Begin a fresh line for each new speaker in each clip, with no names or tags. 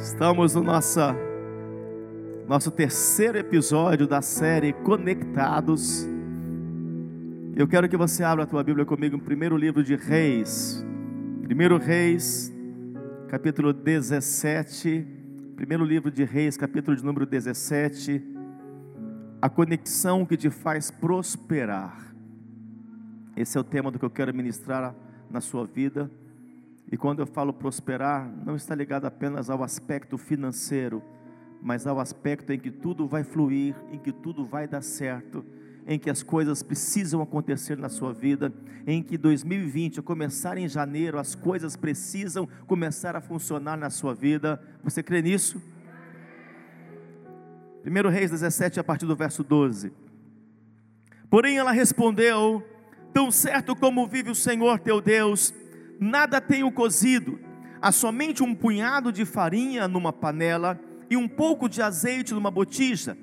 Estamos no nossa, nosso terceiro episódio da série Conectados. Eu quero que você abra a tua Bíblia comigo no primeiro livro de Reis. Primeiro Reis, capítulo 17. Primeiro livro de Reis, capítulo de número 17. A conexão que te faz prosperar. Esse é o tema do que eu quero ministrar na sua vida. E quando eu falo prosperar, não está ligado apenas ao aspecto financeiro, mas ao aspecto em que tudo vai fluir, em que tudo vai dar certo, em que as coisas precisam acontecer na sua vida, em que 2020, a começar em janeiro, as coisas precisam começar a funcionar na sua vida. Você crê nisso? 1 Reis 17, a partir do verso 12. Porém ela respondeu: Tão certo como vive o Senhor teu Deus, nada tenho cozido, há somente um punhado de farinha numa panela e um pouco de azeite numa botija.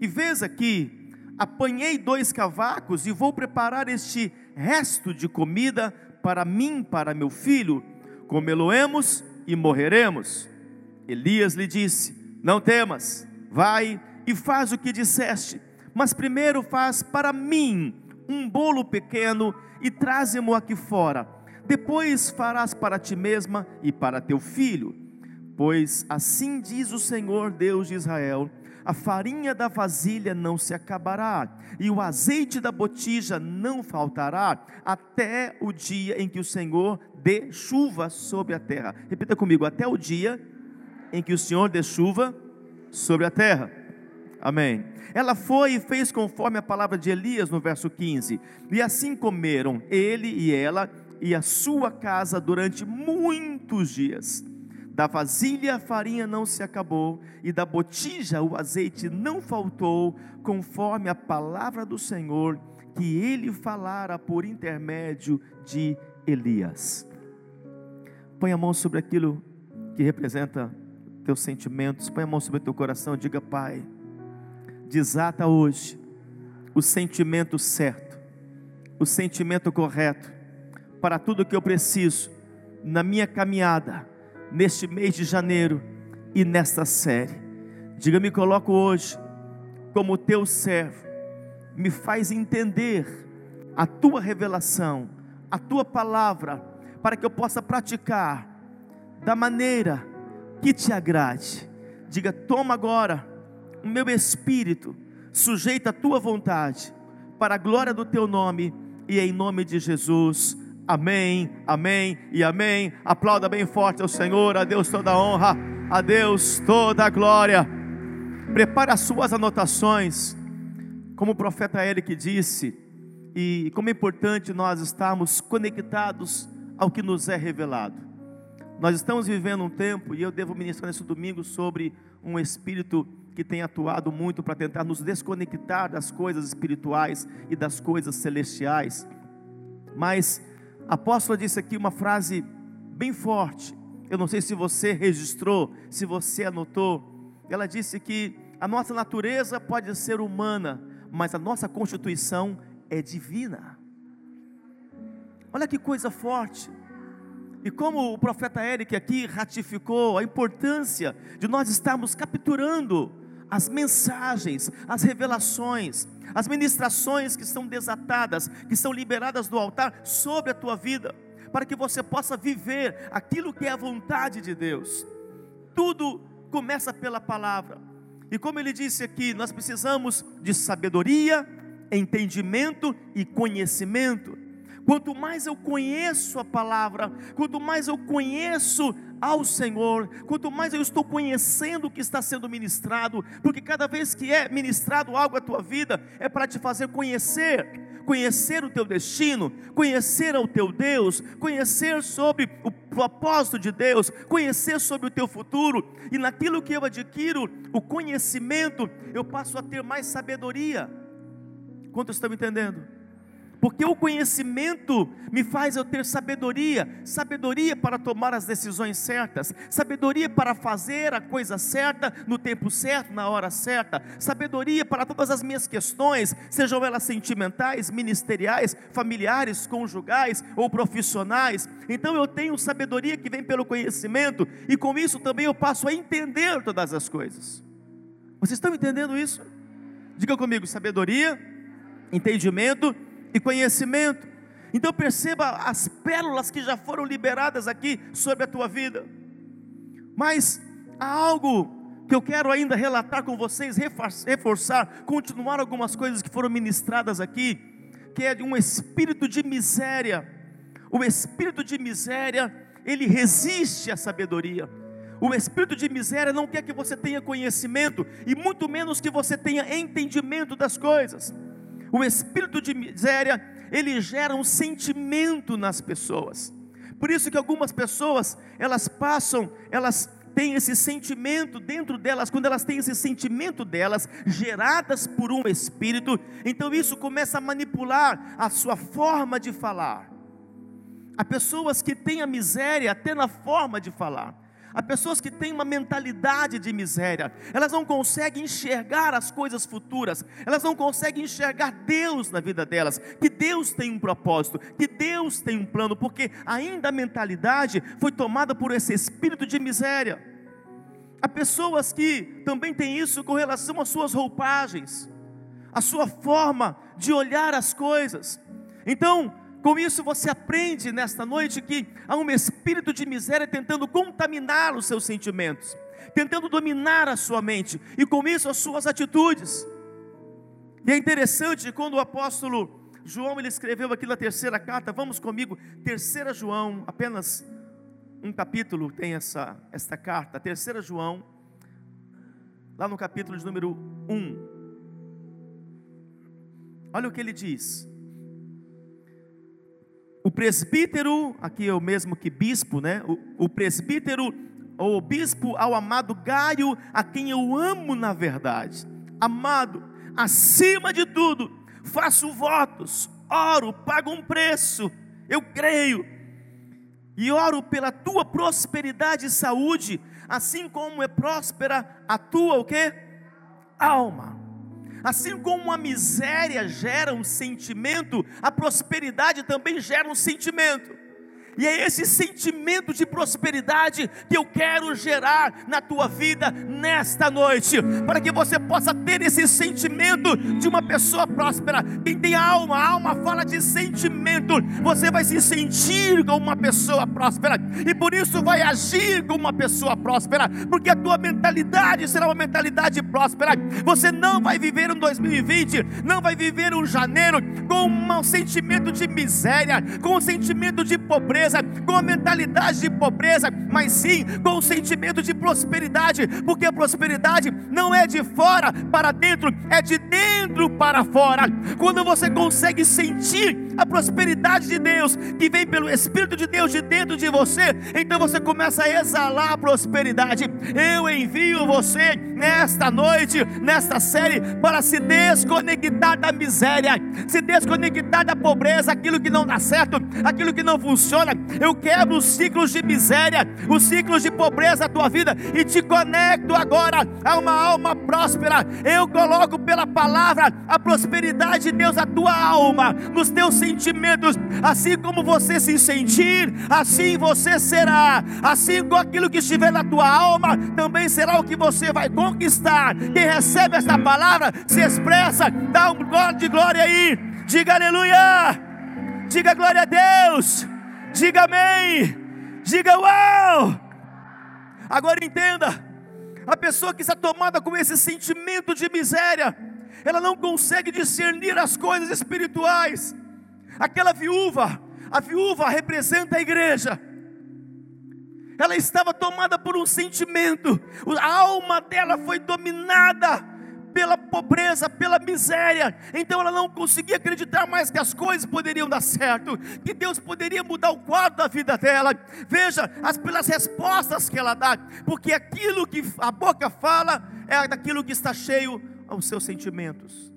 E vês aqui, apanhei dois cavacos e vou preparar este resto de comida para mim, para meu filho, comê-lo-emos e morreremos. Elias lhe disse: Não temas, vai e faz o que disseste, mas primeiro faz para mim um bolo pequeno e traze-mo aqui fora depois farás para ti mesma e para teu filho. Pois assim diz o Senhor Deus de Israel: a farinha da vasilha não se acabará, e o azeite da botija não faltará, até o dia em que o Senhor dê chuva sobre a terra. Repita comigo: até o dia em que o Senhor dê chuva sobre a terra. Amém. Ela foi e fez conforme a palavra de Elias no verso 15. E assim comeram ele e ela e a sua casa durante muitos dias. Da vasilha a farinha não se acabou, e da botija o azeite não faltou, conforme a palavra do Senhor que ele falara por intermédio de Elias. Põe a mão sobre aquilo que representa teus sentimentos, põe a mão sobre teu coração, diga, Pai, desata hoje o sentimento certo, o sentimento correto para tudo que eu preciso na minha caminhada neste mês de janeiro e nesta série. Diga, me coloco hoje como teu servo, me faz entender a tua revelação, a tua palavra, para que eu possa praticar da maneira que te agrade. Diga, toma agora o meu espírito, sujeita a tua vontade, para a glória do teu nome e em nome de Jesus. Amém, amém e amém. Aplauda bem forte ao Senhor, a Deus toda a honra, a Deus toda a glória. Prepare as suas anotações, como o profeta Eric disse, e como é importante nós estarmos conectados ao que nos é revelado. Nós estamos vivendo um tempo, e eu devo ministrar nesse domingo sobre um espírito que tem atuado muito para tentar nos desconectar das coisas espirituais e das coisas celestiais. Mas a apóstola disse aqui uma frase bem forte. Eu não sei se você registrou, se você anotou. Ela disse que a nossa natureza pode ser humana, mas a nossa constituição é divina. Olha que coisa forte. E como o profeta Eric aqui ratificou a importância de nós estarmos capturando as mensagens, as revelações, as ministrações que são desatadas, que são liberadas do altar sobre a tua vida, para que você possa viver aquilo que é a vontade de Deus. Tudo começa pela palavra. E como ele disse aqui, nós precisamos de sabedoria, entendimento e conhecimento. Quanto mais eu conheço a palavra, quanto mais eu conheço ao Senhor, quanto mais eu estou conhecendo o que está sendo ministrado, porque cada vez que é ministrado algo à tua vida, é para te fazer conhecer, conhecer o teu destino, conhecer ao teu Deus, conhecer sobre o propósito de Deus, conhecer sobre o teu futuro, e naquilo que eu adquiro o conhecimento, eu passo a ter mais sabedoria. Quantos estão entendendo? Porque o conhecimento me faz eu ter sabedoria, sabedoria para tomar as decisões certas, sabedoria para fazer a coisa certa no tempo certo, na hora certa, sabedoria para todas as minhas questões, sejam elas sentimentais, ministeriais, familiares, conjugais ou profissionais. Então eu tenho sabedoria que vem pelo conhecimento e com isso também eu passo a entender todas as coisas. Vocês estão entendendo isso? Diga comigo: sabedoria, entendimento e conhecimento. Então perceba as pérolas que já foram liberadas aqui sobre a tua vida. Mas há algo que eu quero ainda relatar com vocês, reforçar, continuar algumas coisas que foram ministradas aqui, que é de um espírito de miséria. O espírito de miséria, ele resiste à sabedoria. O espírito de miséria não quer que você tenha conhecimento e muito menos que você tenha entendimento das coisas. O espírito de miséria, ele gera um sentimento nas pessoas. Por isso que algumas pessoas, elas passam, elas têm esse sentimento dentro delas, quando elas têm esse sentimento delas, geradas por um espírito, então isso começa a manipular a sua forma de falar. Há pessoas que têm a miséria até na forma de falar. Há pessoas que têm uma mentalidade de miséria, elas não conseguem enxergar as coisas futuras, elas não conseguem enxergar Deus na vida delas, que Deus tem um propósito, que Deus tem um plano, porque ainda a mentalidade foi tomada por esse espírito de miséria. Há pessoas que também têm isso com relação às suas roupagens, a sua forma de olhar as coisas. Então, com isso você aprende nesta noite que há um espírito de miséria tentando contaminar os seus sentimentos, tentando dominar a sua mente e com isso as suas atitudes. E é interessante quando o apóstolo João ele escreveu aqui na terceira carta, vamos comigo, terceira João, apenas um capítulo tem essa esta carta, terceira João, lá no capítulo de número 1. Olha o que ele diz: o presbítero, aqui é o mesmo que bispo, né? O, o presbítero ou bispo ao amado Gaio, a quem eu amo na verdade. Amado, acima de tudo, faço votos, oro, pago um preço, eu creio. E oro pela tua prosperidade e saúde, assim como é próspera a tua o quê? Alma. Assim como a miséria gera um sentimento, a prosperidade também gera um sentimento. E é esse sentimento de prosperidade que eu quero gerar na tua vida nesta noite, para que você possa ter esse sentimento de uma pessoa próspera. Quem tem alma, a alma fala de sentimento. Você vai se sentir como uma pessoa próspera e por isso vai agir como uma pessoa próspera, porque a tua mentalidade será uma mentalidade próspera. Você não vai viver um 2020, não vai viver um janeiro com um sentimento de miséria, com um sentimento de pobreza pobreza, com a mentalidade de pobreza, mas sim com o sentimento de prosperidade, porque a prosperidade não é de fora para dentro, é de dentro para fora. Quando você consegue sentir a prosperidade de Deus, que vem pelo Espírito de Deus de dentro de você, então você começa a exalar a prosperidade. Eu envio você nesta noite, nesta série, para se desconectar da miséria, se desconectar da pobreza, aquilo que não dá certo, aquilo que não funciona eu quebro os ciclos de miséria, os ciclos de pobreza da tua vida e te conecto agora a uma alma próspera. Eu coloco pela palavra a prosperidade de Deus na tua alma, nos teus sentimentos, assim como você se sentir, assim você será. Assim como aquilo que estiver na tua alma, também será o que você vai conquistar. Quem recebe essa palavra se expressa, dá um glória de glória aí. Diga aleluia. Diga glória a Deus. Diga amém. Diga uau. Agora entenda: a pessoa que está tomada com esse sentimento de miséria, ela não consegue discernir as coisas espirituais. Aquela viúva, a viúva representa a igreja. Ela estava tomada por um sentimento, a alma dela foi dominada pela pobreza, pela miséria. Então ela não conseguia acreditar mais que as coisas poderiam dar certo, que Deus poderia mudar o quadro da vida dela. Veja, as pelas respostas que ela dá, porque aquilo que a boca fala é daquilo que está cheio aos seus sentimentos.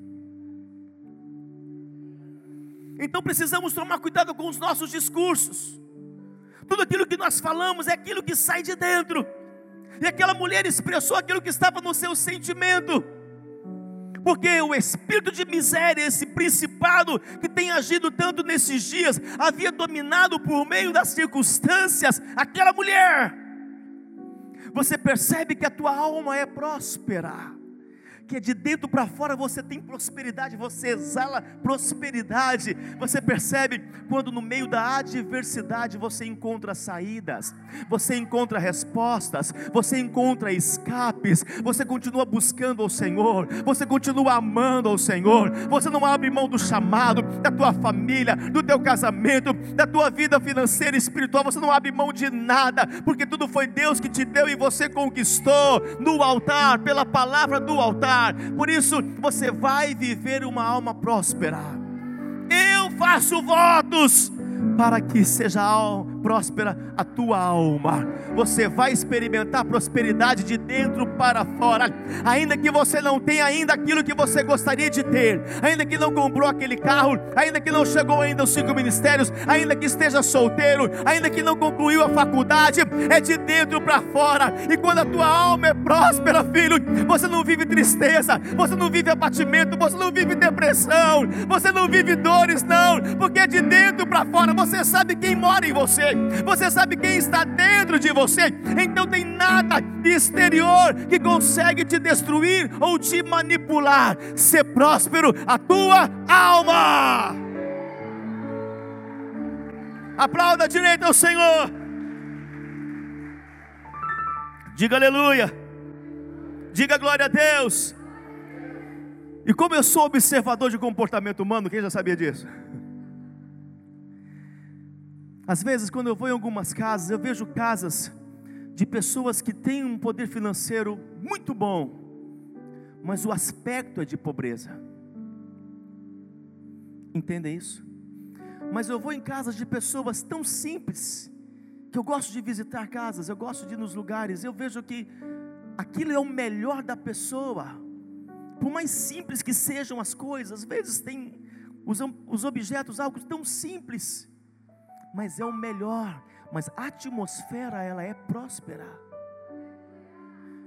Então precisamos tomar cuidado com os nossos discursos. Tudo aquilo que nós falamos é aquilo que sai de dentro. E aquela mulher expressou aquilo que estava no seu sentimento. Porque o espírito de miséria, esse principado que tem agido tanto nesses dias, havia dominado por meio das circunstâncias aquela mulher. Você percebe que a tua alma é próspera que de dentro para fora você tem prosperidade, você exala prosperidade. Você percebe quando no meio da adversidade você encontra saídas, você encontra respostas, você encontra escapes, você continua buscando ao Senhor, você continua amando ao Senhor, você não abre mão do chamado, da tua família, do teu casamento, da tua vida financeira e espiritual, você não abre mão de nada, porque tudo foi Deus que te deu e você conquistou no altar, pela palavra do altar por isso, você vai viver uma alma próspera. Eu faço votos para que seja próspera a tua alma. Você vai experimentar prosperidade de dentro para fora, ainda que você não tenha ainda aquilo que você gostaria de ter, ainda que não comprou aquele carro, ainda que não chegou ainda aos cinco ministérios, ainda que esteja solteiro, ainda que não concluiu a faculdade, é de dentro para fora. E quando a tua alma é próspera, filho, você não vive tristeza, você não vive abatimento, você não vive depressão, você não vive dores, não, porque é de dentro para fora. Você sabe quem mora em você, você sabe quem está dentro de você, então tem nada exterior que consegue te destruir ou te manipular. Ser próspero a tua alma. Aplauda a direita ao Senhor. Diga aleluia. Diga glória a Deus. E como eu sou observador de comportamento humano, quem já sabia disso? Às vezes, quando eu vou em algumas casas, eu vejo casas de pessoas que têm um poder financeiro muito bom, mas o aspecto é de pobreza. Entendem isso? Mas eu vou em casas de pessoas tão simples, que eu gosto de visitar casas, eu gosto de ir nos lugares, eu vejo que aquilo é o melhor da pessoa, por mais simples que sejam as coisas, às vezes tem os, os objetos algo tão simples, mas é o melhor. Mas a atmosfera, ela é próspera.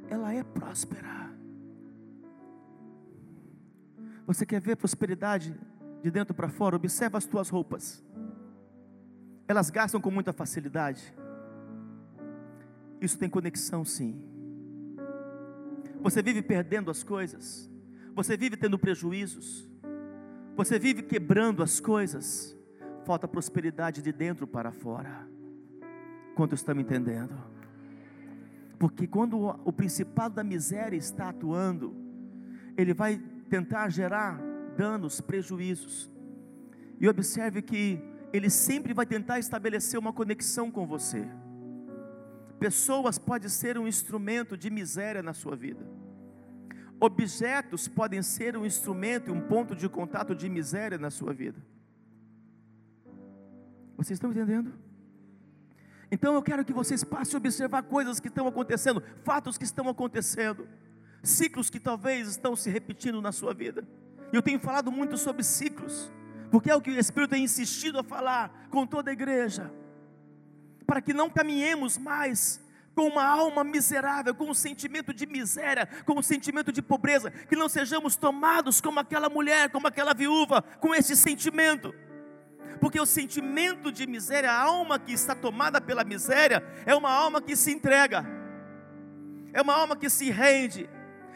Ela é próspera. Você quer ver prosperidade de dentro para fora? Observa as tuas roupas. Elas gastam com muita facilidade. Isso tem conexão, sim. Você vive perdendo as coisas. Você vive tendo prejuízos. Você vive quebrando as coisas falta prosperidade de dentro para fora. Quanto estão me entendendo? Porque quando o principado da miséria está atuando, ele vai tentar gerar danos, prejuízos. E observe que ele sempre vai tentar estabelecer uma conexão com você. Pessoas podem ser um instrumento de miséria na sua vida. Objetos podem ser um instrumento e um ponto de contato de miséria na sua vida. Vocês estão entendendo? Então eu quero que vocês passem a observar coisas que estão acontecendo, fatos que estão acontecendo, ciclos que talvez estão se repetindo na sua vida. Eu tenho falado muito sobre ciclos, porque é o que o Espírito tem insistido a falar com toda a igreja, para que não caminhemos mais com uma alma miserável, com um sentimento de miséria, com um sentimento de pobreza, que não sejamos tomados como aquela mulher, como aquela viúva, com esse sentimento porque o sentimento de miséria, a alma que está tomada pela miséria, é uma alma que se entrega, é uma alma que se rende,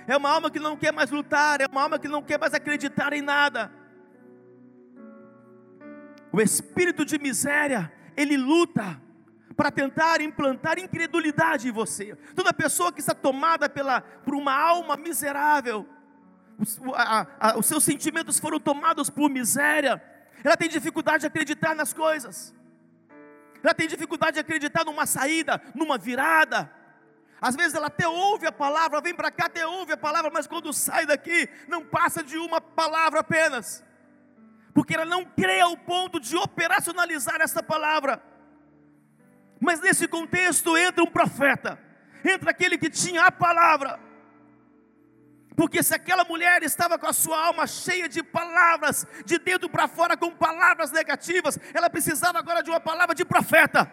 é uma alma que não quer mais lutar, é uma alma que não quer mais acreditar em nada. O espírito de miséria, ele luta para tentar implantar incredulidade em você. Toda pessoa que está tomada pela, por uma alma miserável, os, a, a, os seus sentimentos foram tomados por miséria, ela tem dificuldade de acreditar nas coisas, ela tem dificuldade de acreditar numa saída, numa virada. Às vezes ela até ouve a palavra, vem para cá, até ouve a palavra, mas quando sai daqui, não passa de uma palavra apenas, porque ela não crê ao ponto de operacionalizar essa palavra. Mas nesse contexto entra um profeta, entra aquele que tinha a palavra, Porque se aquela mulher estava com a sua alma cheia de palavras, de dentro para fora com palavras negativas, ela precisava agora de uma palavra de profeta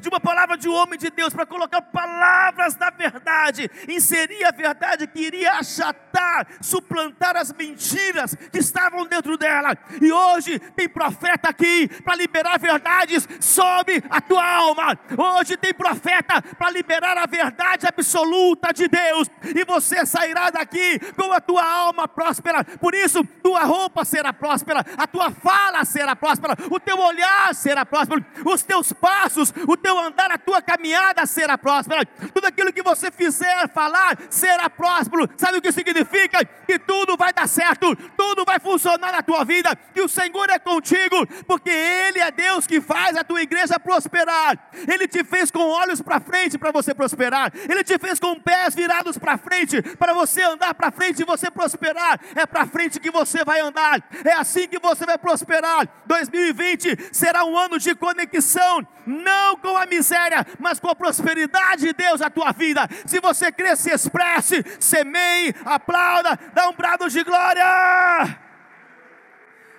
de uma palavra de um homem de Deus, para colocar palavras da verdade, inserir a verdade que iria achatar, suplantar as mentiras que estavam dentro dela. E hoje tem profeta aqui para liberar verdades sobre a tua alma. Hoje tem profeta para liberar a verdade absoluta de Deus. E você sairá daqui com a tua alma próspera. Por isso, tua roupa será próspera, a tua fala será próspera, o teu olhar será próspero, os teus passos, o teu andar, a tua caminhada será próspera. Tudo aquilo que você fizer, falar, será próspero. Sabe o que significa? Que tudo vai dar certo, tudo vai funcionar na tua vida, que o Senhor é contigo, porque Ele é Deus que faz a tua igreja prosperar. Ele te fez com olhos para frente para você prosperar. Ele te fez com pés virados para frente para você andar para frente e você prosperar. É para frente que você vai andar. É assim que você vai prosperar. 2020 será um ano de conexão, não com a miséria, mas com a prosperidade de Deus na tua vida. Se você crer, se expresse, semeie, aplauda, dá um brado de glória.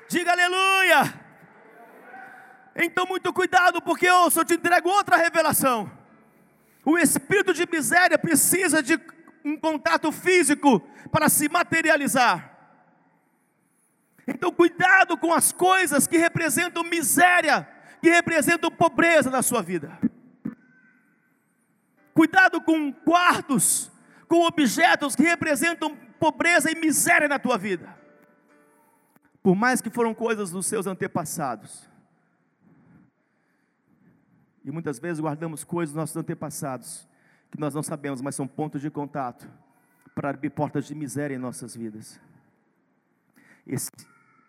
Diga aleluia. Então, muito cuidado, porque ouça, eu te entrego outra revelação. O espírito de miséria precisa de um contato físico para se materializar. Então, cuidado com as coisas que representam miséria que representam pobreza na sua vida. Cuidado com quartos, com objetos que representam pobreza e miséria na tua vida. Por mais que foram coisas dos seus antepassados. E muitas vezes guardamos coisas dos nossos antepassados que nós não sabemos, mas são pontos de contato para abrir portas de miséria em nossas vidas. Esse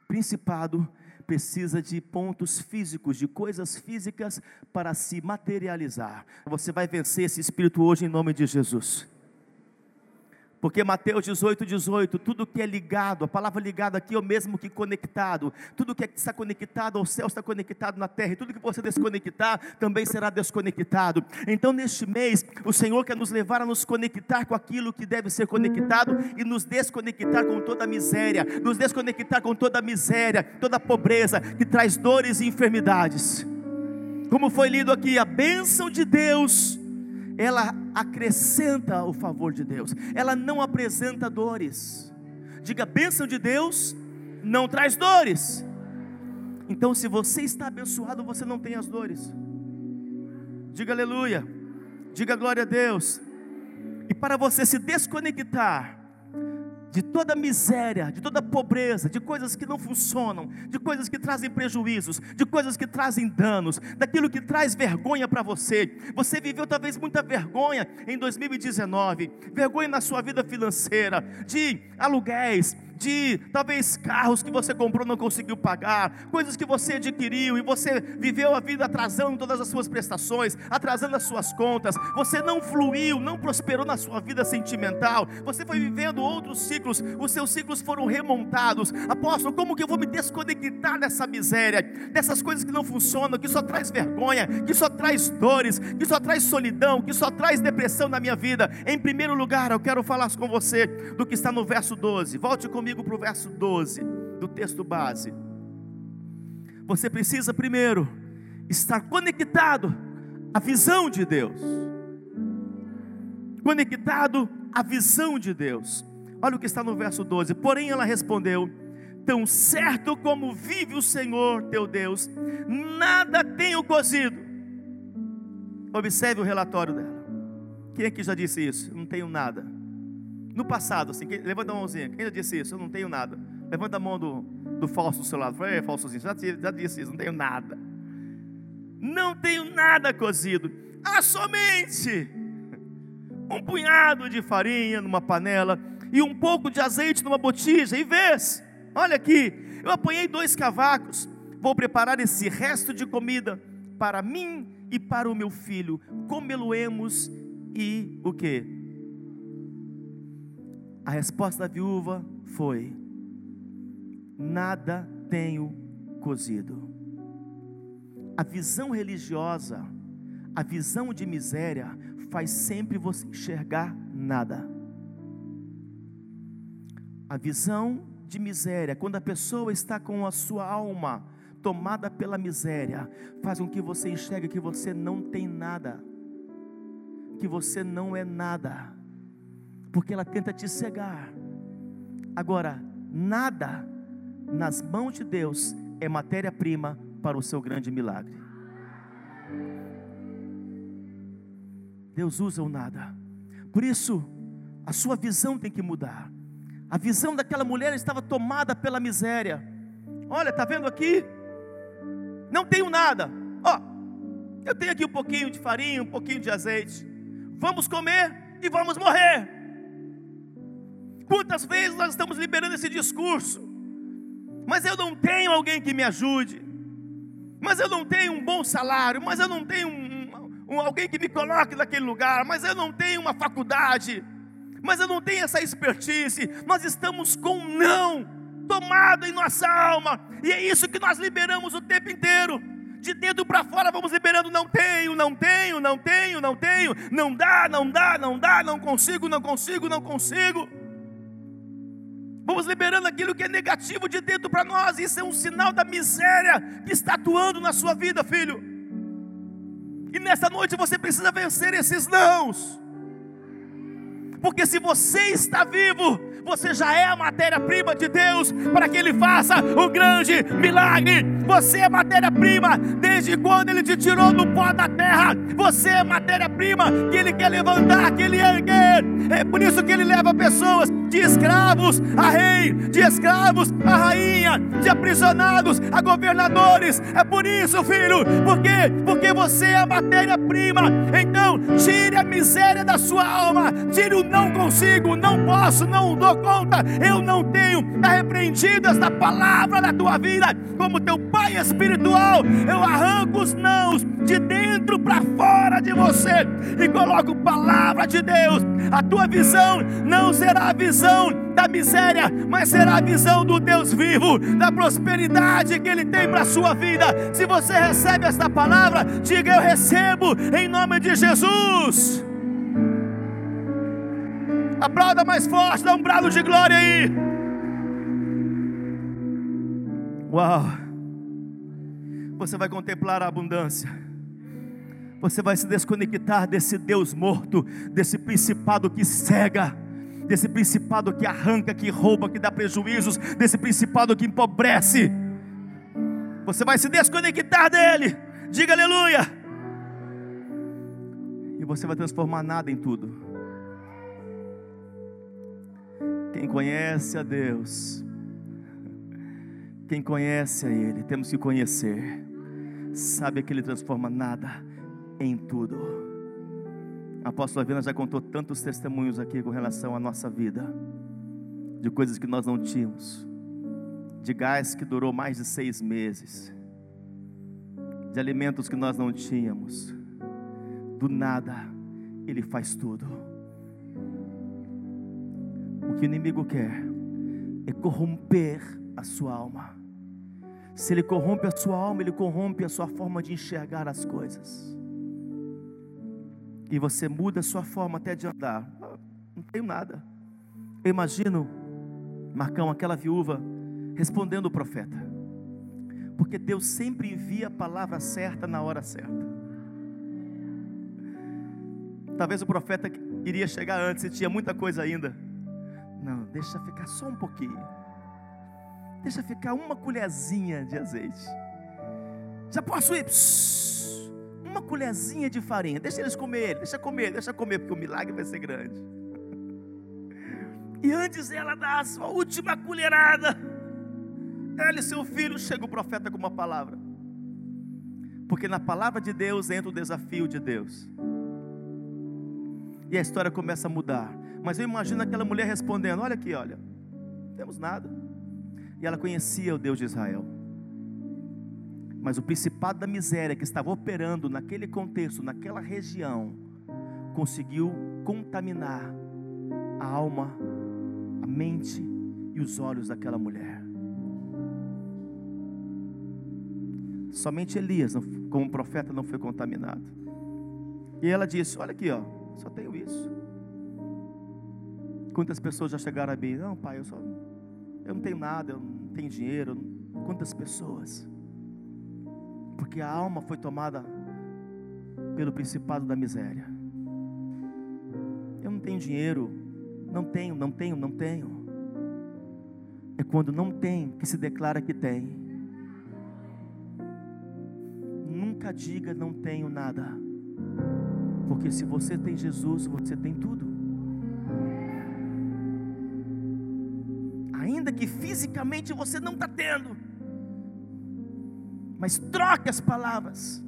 principado precisa de pontos físicos, de coisas físicas para se materializar. Você vai vencer esse espírito hoje em nome de Jesus. Porque Mateus 18, 18, tudo que é ligado, a palavra ligado aqui é o mesmo que conectado, tudo que está conectado ao céu está conectado na terra, e tudo que você desconectar também será desconectado. Então, neste mês, o Senhor quer nos levar a nos conectar com aquilo que deve ser conectado e nos desconectar com toda a miséria, nos desconectar com toda a miséria, toda a pobreza que traz dores e enfermidades. Como foi lido aqui, a bênção de Deus ela acrescenta o favor de Deus, ela não apresenta dores. Diga, bênção de Deus não traz dores. Então, se você está abençoado, você não tem as dores. Diga aleluia, diga glória a Deus. E para você se desconectar de toda miséria, de toda pobreza, de coisas que não funcionam, de coisas que trazem prejuízos, de coisas que trazem danos, daquilo que traz vergonha para você. Você viveu talvez muita vergonha em 2019, vergonha na sua vida financeira, de aluguéis, de talvez carros que você comprou não conseguiu pagar, coisas que você adquiriu e você viveu a vida atrasando todas as suas prestações, atrasando as suas contas, você não fluiu, não prosperou na sua vida sentimental, você foi vivendo outros ciclos, os seus ciclos foram remontados. Apóstolo, como que eu vou me desconectar dessa miséria, dessas coisas que não funcionam, que só traz vergonha, que só traz dores, que só traz solidão, que só traz depressão na minha vida? Em primeiro lugar, eu quero falar com você do que está no verso 12. Volte comigo comigo para o verso 12 do texto base. Você precisa primeiro estar conectado à visão de Deus. Conectado à visão de Deus. Olha o que está no verso 12. Porém, ela respondeu: Tão certo como vive o Senhor teu Deus, nada tenho cozido. Observe o relatório dela. Quem é que já disse isso? Não tenho nada. No passado, assim, quem, levanta a mãozinha. Quem já disse isso? Eu não tenho nada. Levanta a mão do, do falso do seu lado. Fala, falsozinho, já, já disse isso, não tenho nada. Não tenho nada cozido. Há somente um punhado de farinha numa panela e um pouco de azeite numa botija. E vês, olha aqui, eu apanhei dois cavacos. Vou preparar esse resto de comida para mim e para o meu filho. Comê-lo-emos e o que? A resposta da viúva foi: Nada tenho cozido. A visão religiosa, a visão de miséria, faz sempre você enxergar nada. A visão de miséria, quando a pessoa está com a sua alma tomada pela miséria, faz com que você enxergue que você não tem nada, que você não é nada, porque ela tenta te cegar. Agora, nada nas mãos de Deus é matéria-prima para o seu grande milagre. Deus usa o nada. Por isso, a sua visão tem que mudar. A visão daquela mulher estava tomada pela miséria. Olha, está vendo aqui? Não tenho nada. Ó, eu tenho aqui um pouquinho de farinha, um pouquinho de azeite. Vamos comer e vamos morrer. Quantas vezes nós estamos liberando esse discurso? Mas eu não tenho alguém que me ajude. Mas eu não tenho um bom salário. Mas eu não tenho um, um, alguém que me coloque naquele lugar. Mas eu não tenho uma faculdade. Mas eu não tenho essa expertise. Nós estamos com não tomado em nossa alma. E é isso que nós liberamos o tempo inteiro. De dentro para fora vamos liberando não tenho, não tenho, não tenho, não tenho, não dá, não dá, não dá, não consigo, não consigo, não consigo. Vamos liberando aquilo que é negativo de dentro para nós. Isso é um sinal da miséria que está atuando na sua vida, filho. E nessa noite você precisa vencer esses nãos. Porque se você está vivo, você já é a matéria-prima de Deus para que Ele faça o grande milagre. Você é matéria-prima desde quando Ele te tirou do pó da terra. Você é matéria-prima que Ele quer levantar, que Ele erguer. É por isso que Ele leva pessoas de escravos a rei, de escravos a rainha, de aprisionados a governadores. É por isso, filho, porque porque você é a matéria-prima. Então, tire a miséria da sua alma, tire o não consigo, não posso, não dou conta, eu não tenho. Está repreendido esta palavra da tua vida, como teu pai espiritual. Eu arranco os nãos de dentro para fora de você e coloco palavra de Deus. A tua visão não será a visão da miséria, mas será a visão do Deus vivo, da prosperidade que Ele tem para a sua vida. Se você recebe esta palavra, diga: Eu recebo em nome de Jesus. Aplauda mais forte, dá um brado de glória aí. Uau! Você vai contemplar a abundância. Você vai se desconectar desse Deus morto, desse principado que cega, desse principado que arranca, que rouba, que dá prejuízos, desse principado que empobrece. Você vai se desconectar dele. Diga aleluia. E você vai transformar nada em tudo. Quem conhece a Deus, quem conhece a Ele, temos que conhecer, sabe que Ele transforma nada em tudo. A apóstola Vina já contou tantos testemunhos aqui com relação à nossa vida, de coisas que nós não tínhamos, de gás que durou mais de seis meses, de alimentos que nós não tínhamos, do nada, Ele faz tudo. O que o inimigo quer é corromper a sua alma. Se ele corrompe a sua alma, ele corrompe a sua forma de enxergar as coisas. E você muda a sua forma até de andar. Não tenho nada. Eu imagino, Marcão, aquela viúva respondendo o profeta. Porque Deus sempre envia a palavra certa na hora certa. Talvez o profeta iria chegar antes e tinha muita coisa ainda. Não, deixa ficar só um pouquinho. Deixa ficar uma colherzinha de azeite. Já posso ir? Psss, uma colherzinha de farinha. Deixa eles comer, deixa comer, deixa comer, porque o milagre vai ser grande. E antes ela dar a sua última colherada, ela e seu filho, chega o profeta com uma palavra. Porque na palavra de Deus entra o desafio de Deus. E a história começa a mudar. Mas eu imagino aquela mulher respondendo: Olha aqui, olha, não temos nada. E ela conhecia o Deus de Israel. Mas o principado da miséria que estava operando naquele contexto, naquela região, conseguiu contaminar a alma, a mente e os olhos daquela mulher. Somente Elias, como profeta, não foi contaminado. E ela disse: Olha aqui, ó, só tenho isso. Quantas pessoas já chegaram a mim? Não, pai, eu só eu não tenho nada, eu não tenho dinheiro. Quantas pessoas? Porque a alma foi tomada pelo principado da miséria. Eu não tenho dinheiro, não tenho, não tenho, não tenho. É quando não tem que se declara que tem. Nunca diga não tenho nada. Porque se você tem Jesus, você tem tudo. Ainda que fisicamente você não está tendo, mas troque as palavras,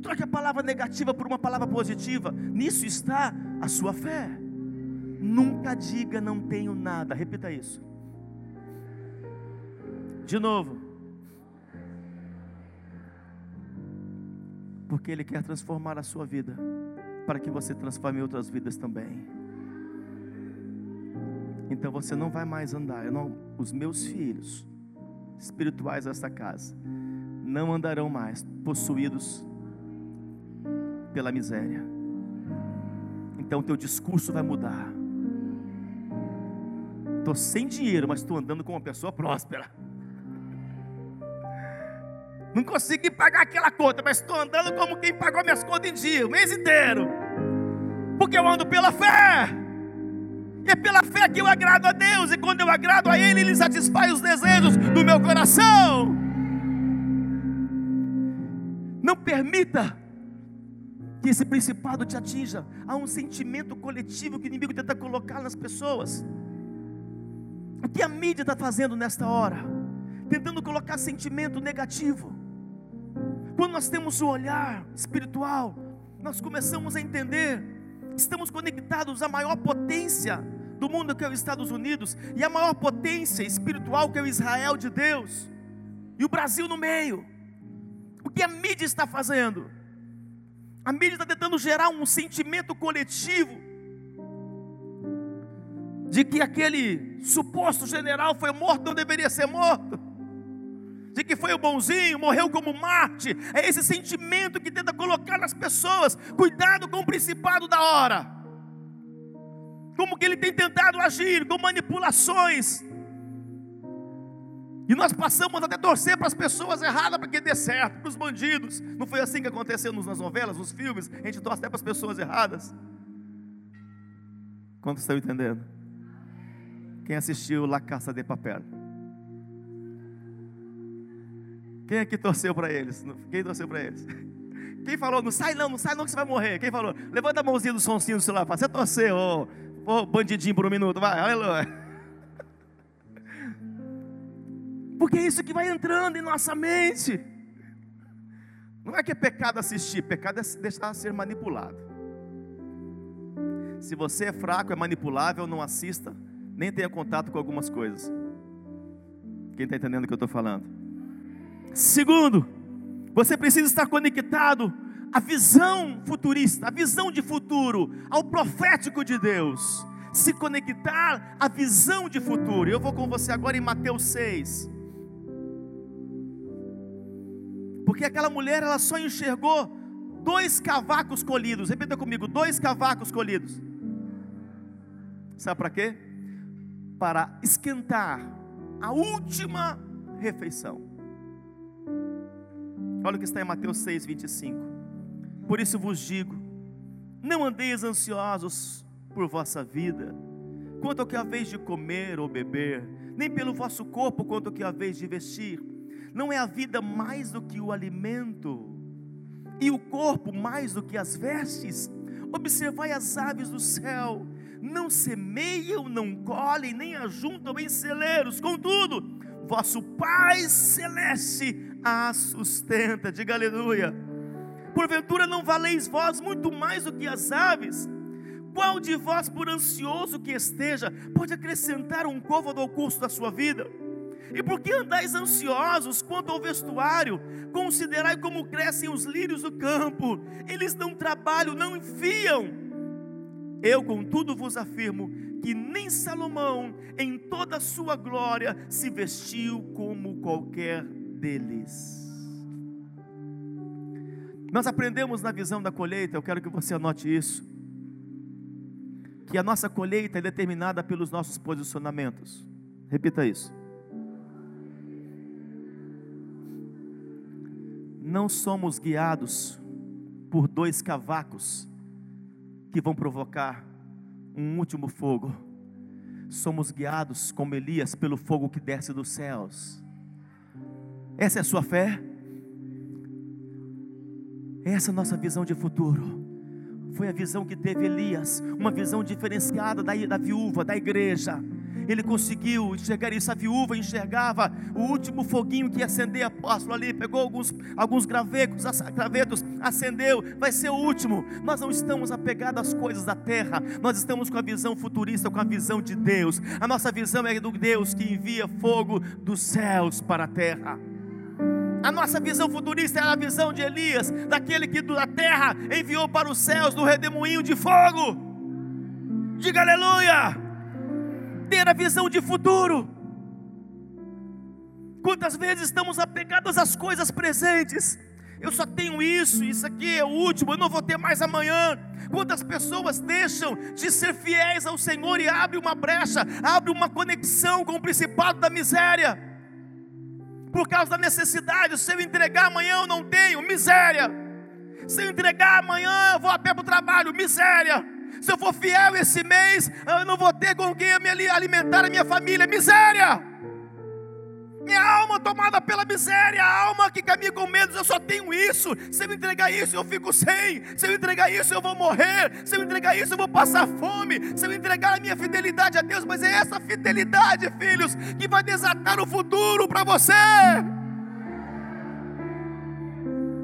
troque a palavra negativa por uma palavra positiva, nisso está a sua fé. Nunca diga não tenho nada, repita isso. De novo. Porque Ele quer transformar a sua vida, para que você transforme outras vidas também. Então você não vai mais andar. Não, os meus filhos espirituais desta casa não andarão mais possuídos pela miséria. Então teu discurso vai mudar. Estou sem dinheiro, mas estou andando como uma pessoa próspera. Não consegui pagar aquela conta, mas estou andando como quem pagou minhas contas em dia, o mês inteiro. Porque eu ando pela fé. E é pela fé que eu agrado a Deus. E quando eu agrado a Ele, Ele satisfaz os desejos do meu coração. Permita que esse principado te atinja. Há um sentimento coletivo que o inimigo tenta colocar nas pessoas. O que a mídia está fazendo nesta hora? Tentando colocar sentimento negativo. Quando nós temos o olhar espiritual, nós começamos a entender, estamos conectados à maior potência do mundo que é os Estados Unidos, e a maior potência espiritual que é o Israel de Deus, e o Brasil no meio. O que a mídia está fazendo? A mídia está tentando gerar um sentimento coletivo de que aquele suposto general foi morto, não deveria ser morto, de que foi o bonzinho, morreu como Marte. É esse sentimento que tenta colocar nas pessoas. Cuidado com o principado da hora. Como que ele tem tentado agir com manipulações. E nós passamos até torcer para as pessoas erradas para que dê certo, para os bandidos. Não foi assim que aconteceu nas novelas, nos filmes? A gente torce até para as pessoas erradas. Quantos estão entendendo? Quem assistiu La Caça de Papel? Quem aqui torceu para eles? Quem torceu para eles? Quem falou, não sai não, não sai não que você vai morrer? Quem falou, levanta a mãozinha do sonsinho do celular, você torceu, ô, ô bandidinho por um minuto, vai, aleluia. Porque é isso que vai entrando em nossa mente. Não é que é pecado assistir, pecado é deixar ser manipulado. Se você é fraco, é manipulável, não assista nem tenha contato com algumas coisas. Quem está entendendo o que eu estou falando? Segundo, você precisa estar conectado à visão futurista, à visão de futuro, ao profético de Deus. Se conectar à visão de futuro. Eu vou com você agora em Mateus 6. Porque aquela mulher, ela só enxergou dois cavacos colhidos. Repita comigo: dois cavacos colhidos. Sabe para quê? para esquentar a última refeição. Olha o que está em Mateus 6, 25. Por isso vos digo: não andeis ansiosos por vossa vida, quanto ao que haveis de comer ou beber, nem pelo vosso corpo, quanto ao que haveis de vestir. Não é a vida mais do que o alimento, e o corpo mais do que as vestes? Observai as aves do céu não semeiam, não colhem, nem ajuntam em celeiros, contudo, vosso Pai Celeste a sustenta, diga aleluia. Porventura não valeis vós muito mais do que as aves? Qual de vós, por ansioso que esteja, pode acrescentar um côvado ao curso da sua vida? E por que andais ansiosos quanto ao vestuário? Considerai como crescem os lírios do campo, eles não trabalham, não enfiam eu, contudo, vos afirmo que nem Salomão, em toda a sua glória, se vestiu como qualquer deles. Nós aprendemos na visão da colheita, eu quero que você anote isso, que a nossa colheita é determinada pelos nossos posicionamentos. Repita isso. Não somos guiados por dois cavacos que vão provocar um último fogo. Somos guiados, como Elias, pelo fogo que desce dos céus. Essa é a sua fé? Essa é a nossa visão de futuro. Foi a visão que teve Elias, uma visão diferenciada da, da viúva, da igreja. Ele conseguiu enxergar isso. A viúva enxergava o último foguinho que ia acender, apóstolo ali, pegou alguns, alguns gravetos, gravetos, acendeu, vai ser o último. Nós não estamos apegados às coisas da terra, nós estamos com a visão futurista, com a visão de Deus. A nossa visão é do Deus que envia fogo dos céus para a terra. A nossa visão futurista é a visão de Elias, daquele que da terra enviou para os céus do redemoinho de fogo. Diga aleluia! Ter a visão de futuro. Quantas vezes estamos apegados às coisas presentes? Eu só tenho isso, isso aqui é o último, eu não vou ter mais amanhã. Quantas pessoas deixam de ser fiéis ao Senhor e abre uma brecha, abre uma conexão com o principado da miséria? por causa da necessidade. Se eu entregar amanhã, eu não tenho, miséria. Se eu entregar amanhã, eu vou a pé para o trabalho, miséria. Se eu for fiel esse mês, eu não vou ter com quem me alimentar a minha família, miséria. Minha alma tomada pela miséria, a alma que caminha com medo, eu só tenho isso. Se eu entregar isso, eu fico sem. Se eu entregar isso, eu vou morrer. Se eu entregar isso, eu vou passar fome. Se eu entregar a minha fidelidade a Deus, mas é essa fidelidade, filhos, que vai desatar o futuro para você.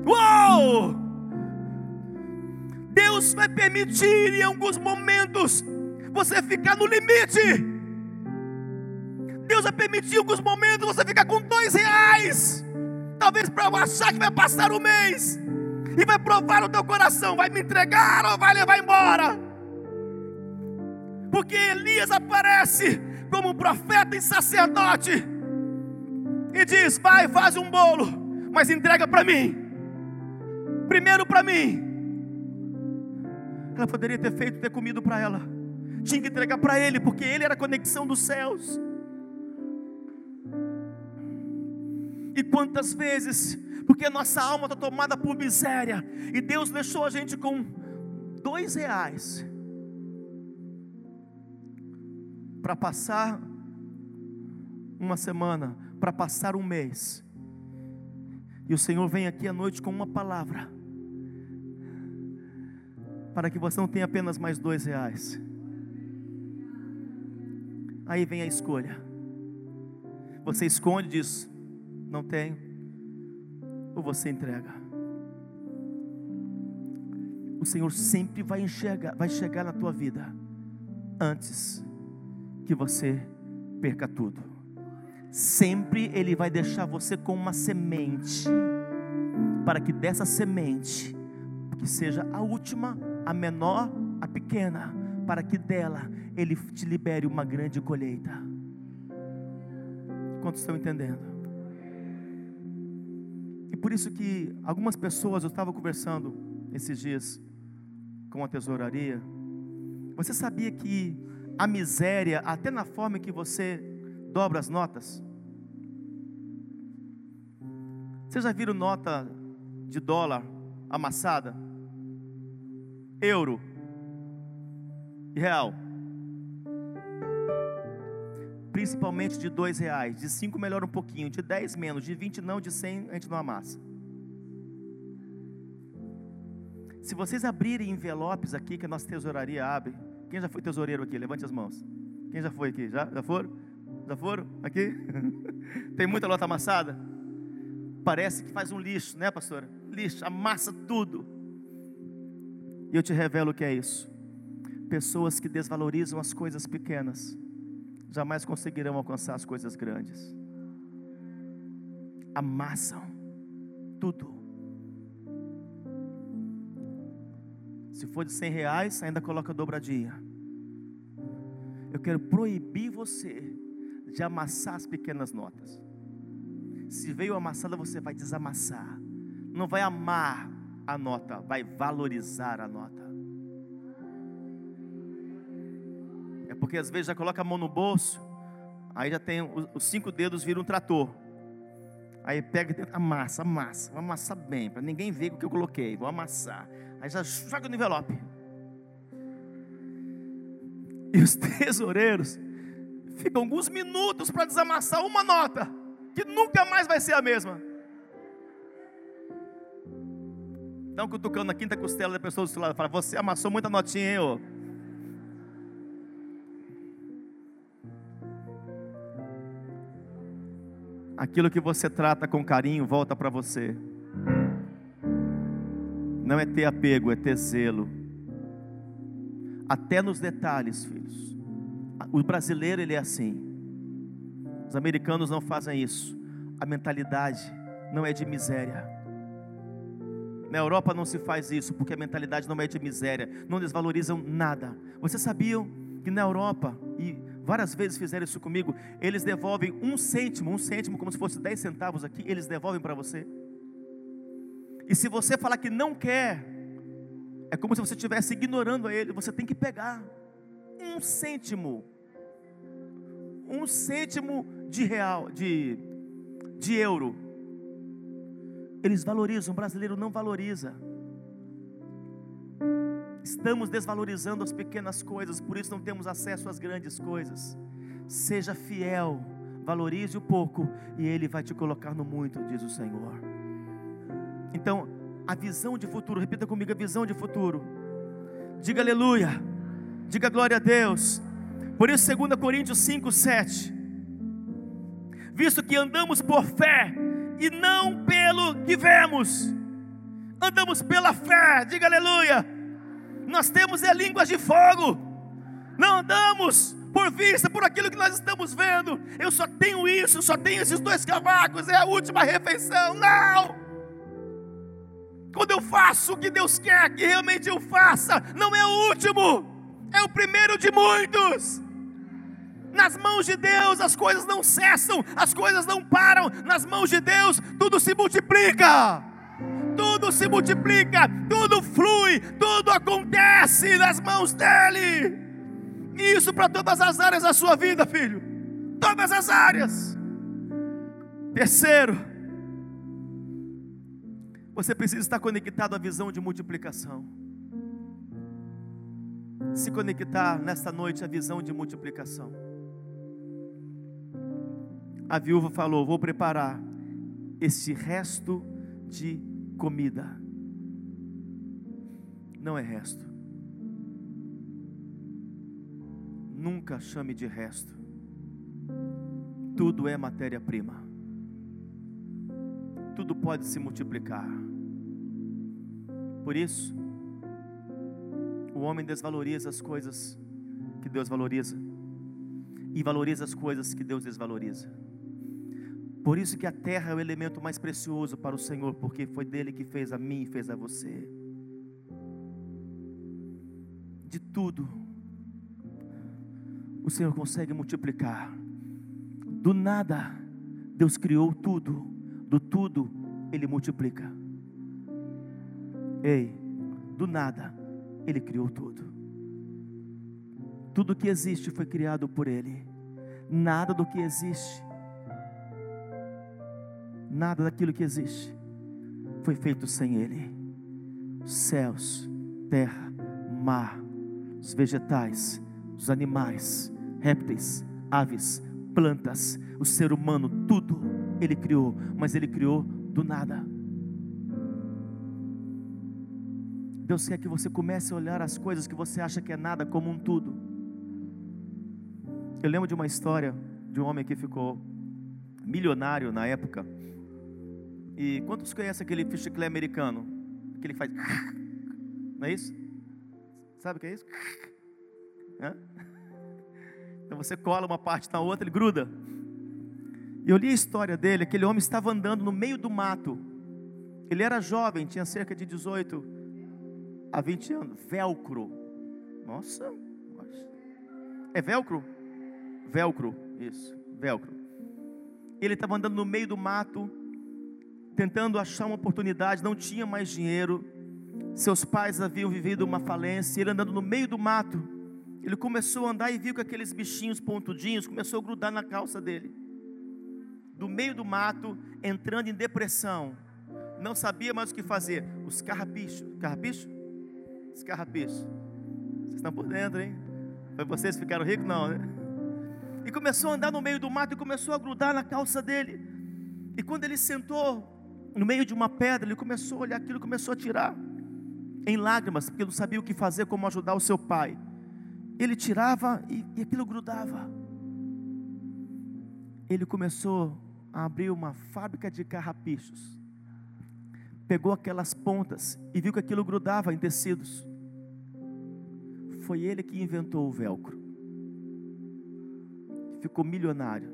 Uou! Deus vai permitir em alguns momentos você ficar no limite. Deus vai permitir alguns momentos você ficar com dois reais. Talvez para achar que vai passar o um mês. E vai provar no teu coração: vai me entregar ou vai levar embora? Porque Elias aparece como profeta e sacerdote. E diz: vai, faz um bolo, mas entrega para mim. Primeiro para mim. Ela poderia ter feito, ter comido para ela. Tinha que entregar para ele, porque ele era a conexão dos céus. E quantas vezes, porque a nossa alma está tomada por miséria, e Deus deixou a gente com dois reais para passar uma semana, para passar um mês. E o Senhor vem aqui à noite com uma palavra, para que você não tenha apenas mais dois reais. Aí vem a escolha. Você esconde diz: não tenho, ou você entrega. O Senhor sempre vai enxergar, vai chegar na tua vida antes que você perca tudo. Sempre Ele vai deixar você com uma semente, para que dessa semente, que seja a última, a menor, a pequena, para que dela Ele te libere uma grande colheita. Quantos estão entendendo? por isso que algumas pessoas, eu estava conversando esses dias com a tesouraria. Você sabia que a miséria, até na forma que você dobra as notas, você já viram nota de dólar amassada? Euro e real principalmente de dois reais, de cinco melhora um pouquinho, de dez menos, de vinte não, de cem a gente não amassa. Se vocês abrirem envelopes aqui que a nossa tesouraria abre, quem já foi tesoureiro aqui? Levante as mãos. Quem já foi aqui? Já, já foram? Já foram aqui? Tem muita lota amassada? Parece que faz um lixo, né, pastora? Lixo, amassa tudo. E eu te revelo o que é isso. Pessoas que desvalorizam as coisas pequenas jamais conseguirão alcançar as coisas grandes. Amassam tudo. Se for de cem reais, ainda coloca dobradinha. Eu quero proibir você de amassar as pequenas notas. Se veio amassada, você vai desamassar. Não vai amar a nota, vai valorizar a nota. É porque às vezes já coloca a mão no bolso, aí já tem os cinco dedos viram um trator. Aí pega, amassa, amassa, vou amassar bem, para ninguém ver o que eu coloquei, vou amassar. Aí já joga no envelope. E os tesoureiros ficam alguns minutos para desamassar uma nota, que nunca mais vai ser a mesma. Estão cutucando a quinta costela da pessoa do seu lado. Fala, você amassou muita notinha, hein, ô? Aquilo que você trata com carinho volta para você. Não é ter apego, é ter zelo. Até nos detalhes, filhos. O brasileiro ele é assim. Os americanos não fazem isso. A mentalidade não é de miséria. Na Europa não se faz isso, porque a mentalidade não é de miséria, não desvalorizam nada. Vocês sabiam que na Europa, e várias vezes fizeram isso comigo, eles devolvem um cêntimo, um cêntimo, como se fosse 10 centavos aqui, eles devolvem para você. E se você falar que não quer, é como se você estivesse ignorando a ele, você tem que pegar um cêntimo, um cêntimo de real, de, de euro. Eles valorizam, o brasileiro não valoriza. Estamos desvalorizando as pequenas coisas, por isso não temos acesso às grandes coisas. Seja fiel, valorize o pouco e Ele vai te colocar no muito, diz o Senhor. Então, a visão de futuro, repita comigo: a visão de futuro. Diga aleluia, diga glória a Deus. Por isso, 2 Coríntios 5, 7. Visto que andamos por fé e não pelo que vemos, andamos pela fé, diga aleluia nós temos é línguas de fogo, não andamos por vista, por aquilo que nós estamos vendo. Eu só tenho isso, só tenho esses dois cavacos, é a última refeição. Não! Quando eu faço o que Deus quer que realmente eu faça, não é o último, é o primeiro de muitos. Nas mãos de Deus as coisas não cessam, as coisas não param. Nas mãos de Deus tudo se multiplica tudo se multiplica, tudo flui, tudo acontece nas mãos dEle. Isso para todas as áreas da sua vida, filho. Todas as áreas. Terceiro, você precisa estar conectado à visão de multiplicação. Se conectar nesta noite à visão de multiplicação. A viúva falou: Vou preparar esse resto de comida, não é resto. Nunca chame de resto, tudo é matéria-prima, tudo pode se multiplicar. Por isso, o homem desvaloriza as coisas que Deus valoriza e valoriza as coisas que Deus desvaloriza. Por isso que a terra é o elemento mais precioso para o Senhor, porque foi dele que fez a mim e fez a você. De tudo, o Senhor consegue multiplicar. Do nada, Deus criou tudo. Do tudo, Ele multiplica. Ei, do nada, Ele criou tudo. Tudo que existe foi criado por Ele. Nada do que existe Nada daquilo que existe foi feito sem Ele. Céus, terra, mar, os vegetais, os animais, répteis, aves, plantas, o ser humano, tudo Ele criou, mas Ele criou do nada. Deus quer que você comece a olhar as coisas que você acha que é nada como um tudo. Eu lembro de uma história de um homem que ficou milionário na época e quantos conhecem aquele chiclete americano? Aquele que faz. Não é isso? Sabe o que é isso? Então você cola uma parte na outra, ele gruda. E eu li a história dele: aquele homem estava andando no meio do mato. Ele era jovem, tinha cerca de 18 a 20 anos. Velcro. Nossa. É velcro? Velcro, isso. Velcro. Ele estava andando no meio do mato tentando achar uma oportunidade, não tinha mais dinheiro. Seus pais haviam vivido uma falência, ele andando no meio do mato, Ele começou a andar e viu que aqueles bichinhos pontudinhos começou a grudar na calça dele. Do meio do mato, entrando em depressão. Não sabia mais o que fazer. Os carrapichos. Carrapicho? Os carrapichos. Vocês estão por dentro, hein? Foi vocês que ficaram ricos? Não, né? E começou a andar no meio do mato e começou a grudar na calça dele. E quando ele sentou no meio de uma pedra, ele começou a olhar aquilo, começou a tirar em lágrimas, porque não sabia o que fazer, como ajudar o seu pai. Ele tirava e, e aquilo grudava. Ele começou a abrir uma fábrica de carrapichos. Pegou aquelas pontas e viu que aquilo grudava em tecidos. Foi ele que inventou o velcro. Ficou milionário.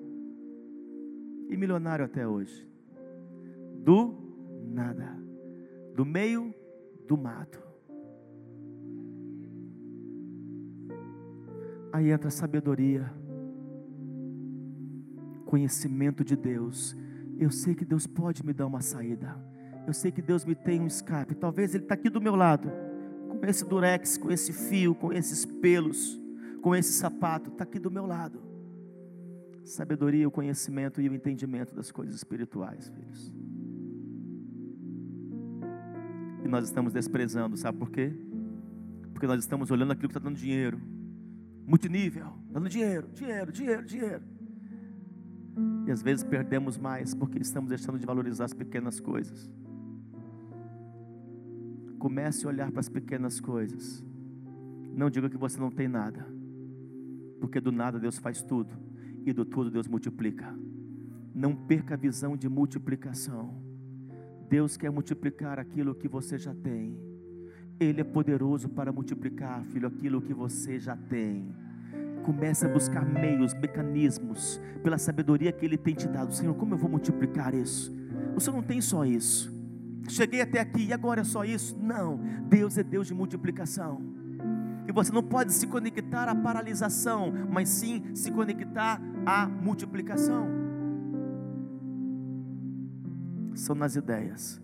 E milionário até hoje. Do nada. Do meio do mato. Aí entra a sabedoria, conhecimento de Deus. Eu sei que Deus pode me dar uma saída. Eu sei que Deus me tem um escape. Talvez Ele está aqui do meu lado, com esse durex, com esse fio, com esses pelos, com esse sapato, está aqui do meu lado. Sabedoria, o conhecimento e o entendimento das coisas espirituais, filhos. E nós estamos desprezando, sabe por quê? Porque nós estamos olhando aquilo que está dando dinheiro, multinível, dando dinheiro, dinheiro, dinheiro, dinheiro. E às vezes perdemos mais porque estamos deixando de valorizar as pequenas coisas. Comece a olhar para as pequenas coisas. Não diga que você não tem nada, porque do nada Deus faz tudo e do tudo Deus multiplica. Não perca a visão de multiplicação. Deus quer multiplicar aquilo que você já tem. Ele é poderoso para multiplicar, filho, aquilo que você já tem. Comece a buscar meios, mecanismos, pela sabedoria que Ele tem te dado. Senhor, como eu vou multiplicar isso? Você não tem só isso. Cheguei até aqui e agora é só isso? Não, Deus é Deus de multiplicação. E você não pode se conectar à paralisação, mas sim se conectar à multiplicação são nas ideias.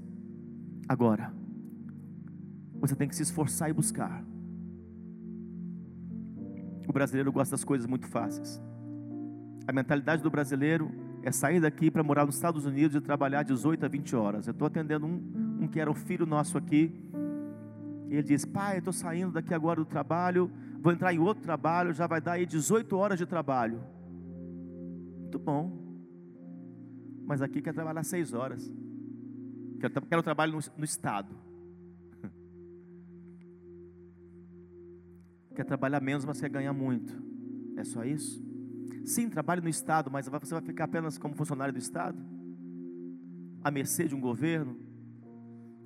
Agora, você tem que se esforçar e buscar. O brasileiro gosta das coisas muito fáceis. A mentalidade do brasileiro é sair daqui para morar nos Estados Unidos e trabalhar 18 a 20 horas. Eu estou atendendo um, um que era um filho nosso aqui. E ele diz: Pai, eu estou saindo daqui agora do trabalho, vou entrar em outro trabalho, já vai dar aí 18 horas de trabalho. Muito bom. Mas aqui quer trabalhar 6 horas. Quero, quero trabalho no, no Estado. Quer trabalhar menos, mas quer ganhar muito. É só isso? Sim, trabalhe no Estado, mas você vai ficar apenas como funcionário do Estado? À mercê de um governo?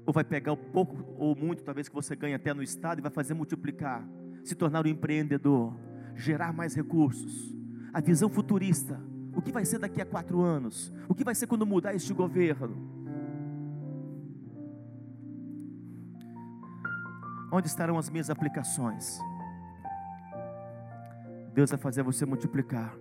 Ou vai pegar o pouco ou muito, talvez, que você ganha até no Estado e vai fazer multiplicar? Se tornar um empreendedor, gerar mais recursos. A visão futurista. O que vai ser daqui a quatro anos? O que vai ser quando mudar este governo? Onde estarão as minhas aplicações? Deus vai fazer você multiplicar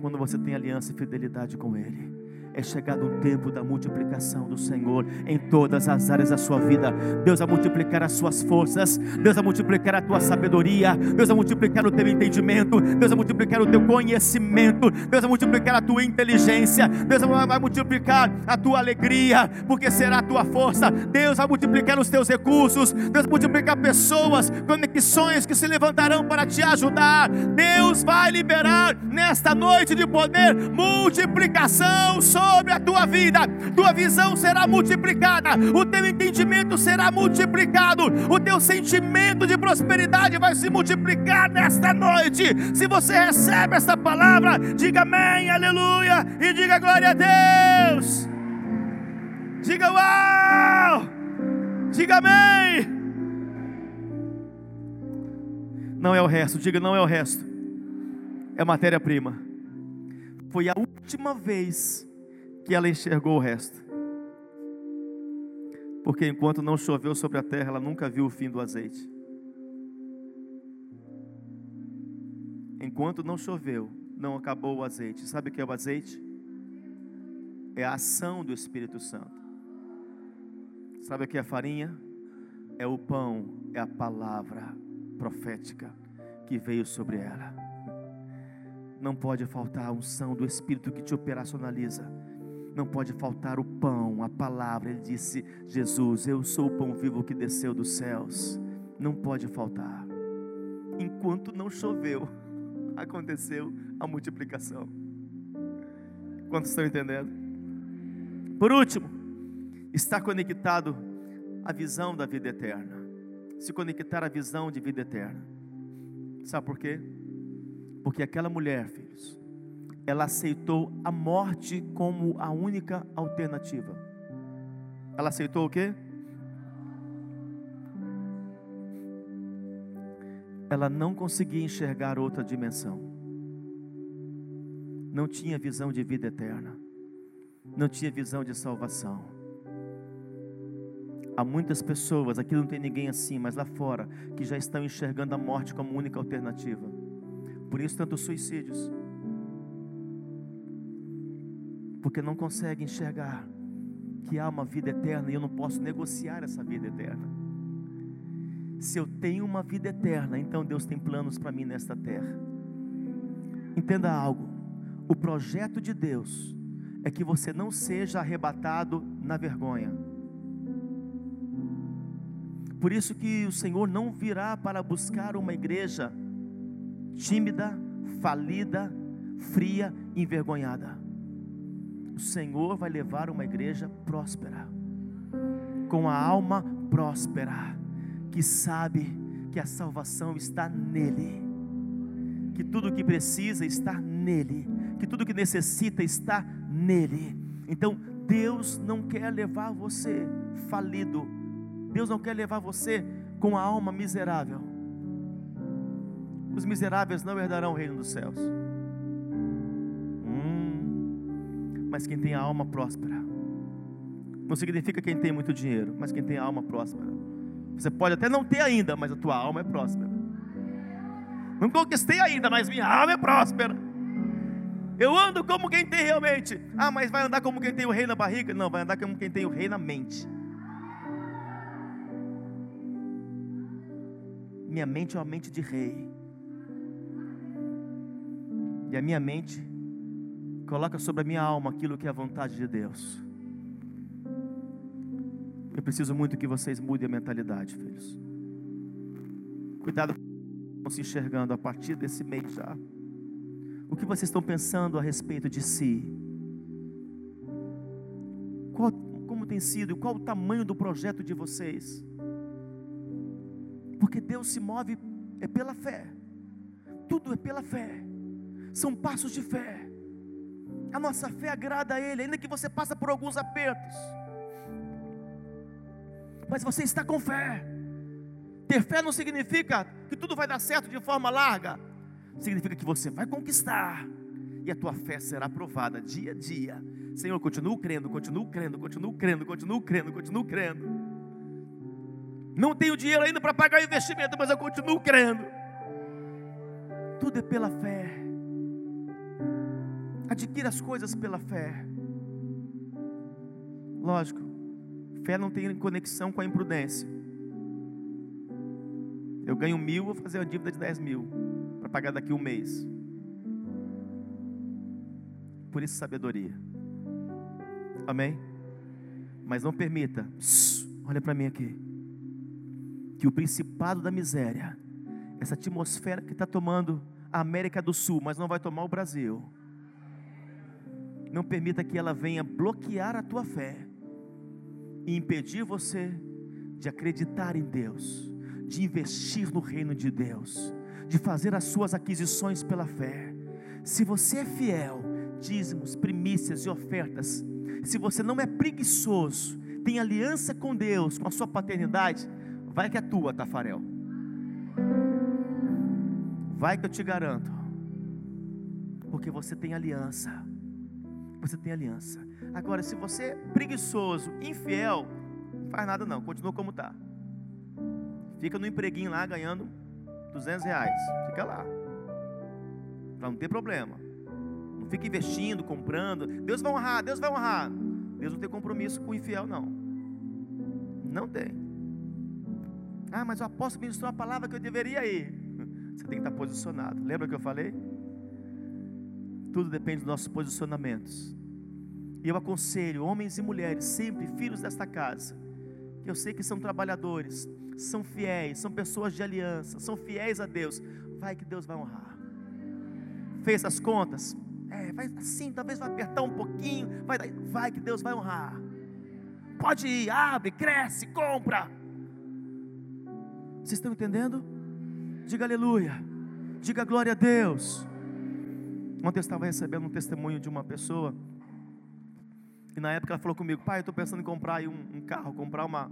quando você tem aliança e fidelidade com Ele é chegado o tempo da multiplicação do Senhor em todas as áreas da sua vida. Deus vai multiplicar as suas forças, Deus vai multiplicar a tua sabedoria, Deus vai multiplicar o teu entendimento, Deus vai multiplicar o teu conhecimento, Deus vai multiplicar a tua inteligência, Deus vai multiplicar a tua alegria, porque será a tua força. Deus vai multiplicar os teus recursos, Deus vai multiplicar pessoas, conexões que se levantarão para te ajudar. Deus vai liberar nesta noite de poder multiplicação sobre sobre a tua vida, tua visão será multiplicada, o teu entendimento será multiplicado, o teu sentimento de prosperidade vai se multiplicar nesta noite. Se você recebe esta palavra, diga amém, aleluia, e diga glória a Deus. Diga uau! Diga amém. Não é o resto, diga não é o resto. É matéria-prima. Foi a última vez que ela enxergou o resto. Porque enquanto não choveu sobre a terra, ela nunca viu o fim do azeite. Enquanto não choveu, não acabou o azeite. Sabe o que é o azeite? É a ação do Espírito Santo. Sabe o que é a farinha? É o pão, é a palavra profética. que veio sobre ela. Não pode faltar a unção do Espírito que te operacionaliza. Não pode faltar o pão, a palavra. Ele disse: Jesus, eu sou o pão vivo que desceu dos céus. Não pode faltar. Enquanto não choveu, aconteceu a multiplicação. Quantos estão entendendo? Por último, está conectado à visão da vida eterna. Se conectar à visão de vida eterna. Sabe por quê? Porque aquela mulher, filhos, ela aceitou a morte como a única alternativa. Ela aceitou o quê? Ela não conseguia enxergar outra dimensão. Não tinha visão de vida eterna. Não tinha visão de salvação. Há muitas pessoas, aqui não tem ninguém assim, mas lá fora, que já estão enxergando a morte como única alternativa. Por isso, tantos suicídios. Porque não conseguem enxergar que há uma vida eterna e eu não posso negociar essa vida eterna. Se eu tenho uma vida eterna, então Deus tem planos para mim nesta terra. Entenda algo: o projeto de Deus é que você não seja arrebatado na vergonha por isso que o Senhor não virá para buscar uma igreja tímida, falida, fria, envergonhada. O Senhor vai levar uma igreja próspera, com a alma próspera, que sabe que a salvação está nele, que tudo o que precisa está nele, que tudo o que necessita está nele. Então, Deus não quer levar você falido, Deus não quer levar você com a alma miserável. Os miseráveis não herdarão o reino dos céus. Mas quem tem a alma próspera, não significa quem tem muito dinheiro, mas quem tem a alma próspera. Você pode até não ter ainda, mas a tua alma é próspera. Não conquistei ainda, mas minha alma é próspera. Eu ando como quem tem realmente. Ah, mas vai andar como quem tem o rei na barriga? Não, vai andar como quem tem o rei na mente. Minha mente é uma mente de rei. E a minha mente coloca sobre a minha alma aquilo que é a vontade de Deus. Eu preciso muito que vocês mudem a mentalidade, filhos. Cuidado com se enxergando a partir desse mês já. O que vocês estão pensando a respeito de si? Qual, como tem sido qual o tamanho do projeto de vocês? Porque Deus se move é pela fé. Tudo é pela fé. São passos de fé. A nossa fé agrada a Ele, ainda que você passe por alguns apertos. Mas você está com fé. Ter fé não significa que tudo vai dar certo de forma larga. Significa que você vai conquistar. E a tua fé será provada dia a dia. Senhor, continuo crendo, continuo crendo, continuo crendo, continuo crendo, continuo crendo. Não tenho dinheiro ainda para pagar o investimento, mas eu continuo crendo. Tudo é pela fé. Adquira as coisas pela fé. Lógico, fé não tem conexão com a imprudência. Eu ganho mil, vou fazer uma dívida de dez mil para pagar daqui um mês. Por isso, sabedoria. Amém? Mas não permita. Olha para mim aqui que o principado da miséria, essa atmosfera que está tomando a América do Sul, mas não vai tomar o Brasil, não permita que ela venha bloquear a tua fé e impedir você de acreditar em Deus, de investir no reino de Deus, de fazer as suas aquisições pela fé. Se você é fiel, dízimos, primícias e ofertas, se você não é preguiçoso, tem aliança com Deus, com a sua paternidade, Vai que é tua, Tafarel. Vai que eu te garanto. Porque você tem aliança. Você tem aliança. Agora, se você é preguiçoso, infiel, não faz nada não, continua como está. Fica no empreguinho lá ganhando 200 reais. Fica lá. Para não ter problema. Não fica investindo, comprando. Deus vai honrar, Deus vai honrar. Deus não tem compromisso com o infiel, não. Não tem. Ah, mas o apóstolo ministrou a palavra que eu deveria ir. Você tem que estar posicionado. Lembra que eu falei? Tudo depende dos nossos posicionamentos. E eu aconselho homens e mulheres, sempre filhos desta casa, que eu sei que são trabalhadores, são fiéis, são pessoas de aliança, são fiéis a Deus. Vai que Deus vai honrar. Fez as contas? É, vai assim, talvez vai apertar um pouquinho, vai, vai que Deus vai honrar. Pode ir, abre, cresce, compra. Vocês estão entendendo? Diga aleluia. Diga glória a Deus. Ontem eu estava recebendo um testemunho de uma pessoa. E na época ela falou comigo, pai, eu estou pensando em comprar um, um, carro, comprar uma.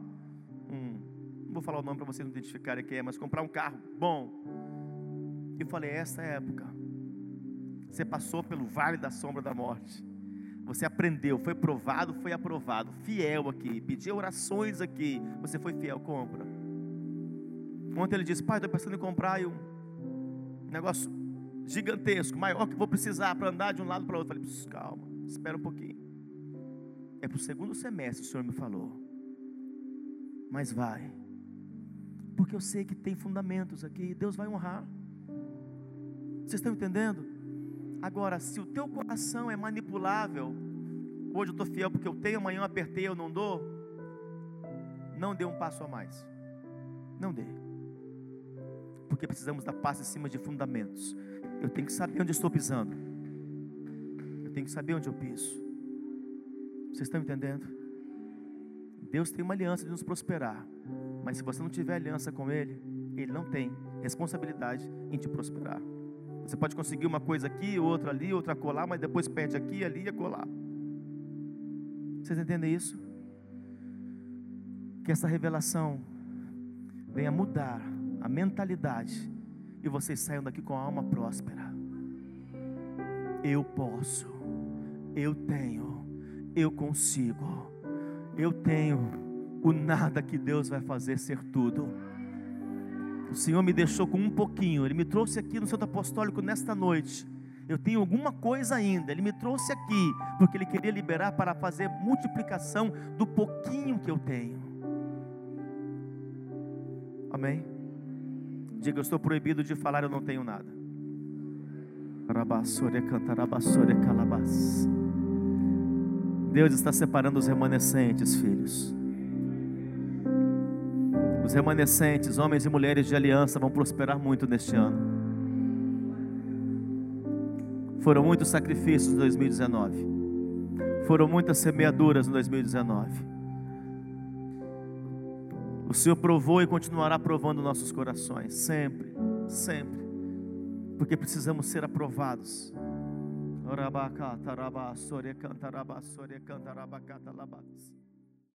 Um, não vou falar o nome para vocês não identificarem quem é, mas comprar um carro bom. E eu falei, essa é a época. Você passou pelo vale da sombra da morte. Você aprendeu, foi provado, foi aprovado, fiel aqui, pediu orações aqui, você foi fiel, compra. Ontem ele disse: Pai, estou pensando em comprar um negócio gigantesco, maior que vou precisar para andar de um lado para o outro. Falei: Calma, espera um pouquinho. É para o segundo semestre, o Senhor me falou. Mas vai, porque eu sei que tem fundamentos aqui, Deus vai honrar. Vocês estão entendendo? Agora, se o teu coração é manipulável, hoje eu estou fiel porque eu tenho, amanhã eu apertei, eu não dou, não dê um passo a mais. Não dê. Porque precisamos da paz em cima de fundamentos. Eu tenho que saber onde estou pisando. Eu tenho que saber onde eu piso. Vocês estão entendendo? Deus tem uma aliança de nos prosperar. Mas se você não tiver aliança com Ele, Ele não tem responsabilidade em te prosperar. Você pode conseguir uma coisa aqui, outra ali, outra colar, mas depois perde aqui, ali e acolá. Vocês entendem isso? Que essa revelação venha mudar a mentalidade e vocês saiam daqui com a alma próspera. Eu posso, eu tenho, eu consigo, eu tenho o nada que Deus vai fazer ser tudo. O Senhor me deixou com um pouquinho, Ele me trouxe aqui no Santo Apostólico nesta noite. Eu tenho alguma coisa ainda, Ele me trouxe aqui, porque Ele queria liberar para fazer multiplicação do pouquinho que eu tenho. Amém? Diga, eu estou proibido de falar, eu não tenho nada. Deus está separando os remanescentes, filhos. Os remanescentes, homens e mulheres de aliança, vão prosperar muito neste ano. Foram muitos sacrifícios em 2019. Foram muitas semeaduras em 2019. O Senhor provou e continuará provando nossos corações, sempre, sempre, porque precisamos ser aprovados. Orabacata, rabá, sore, canta, rabá,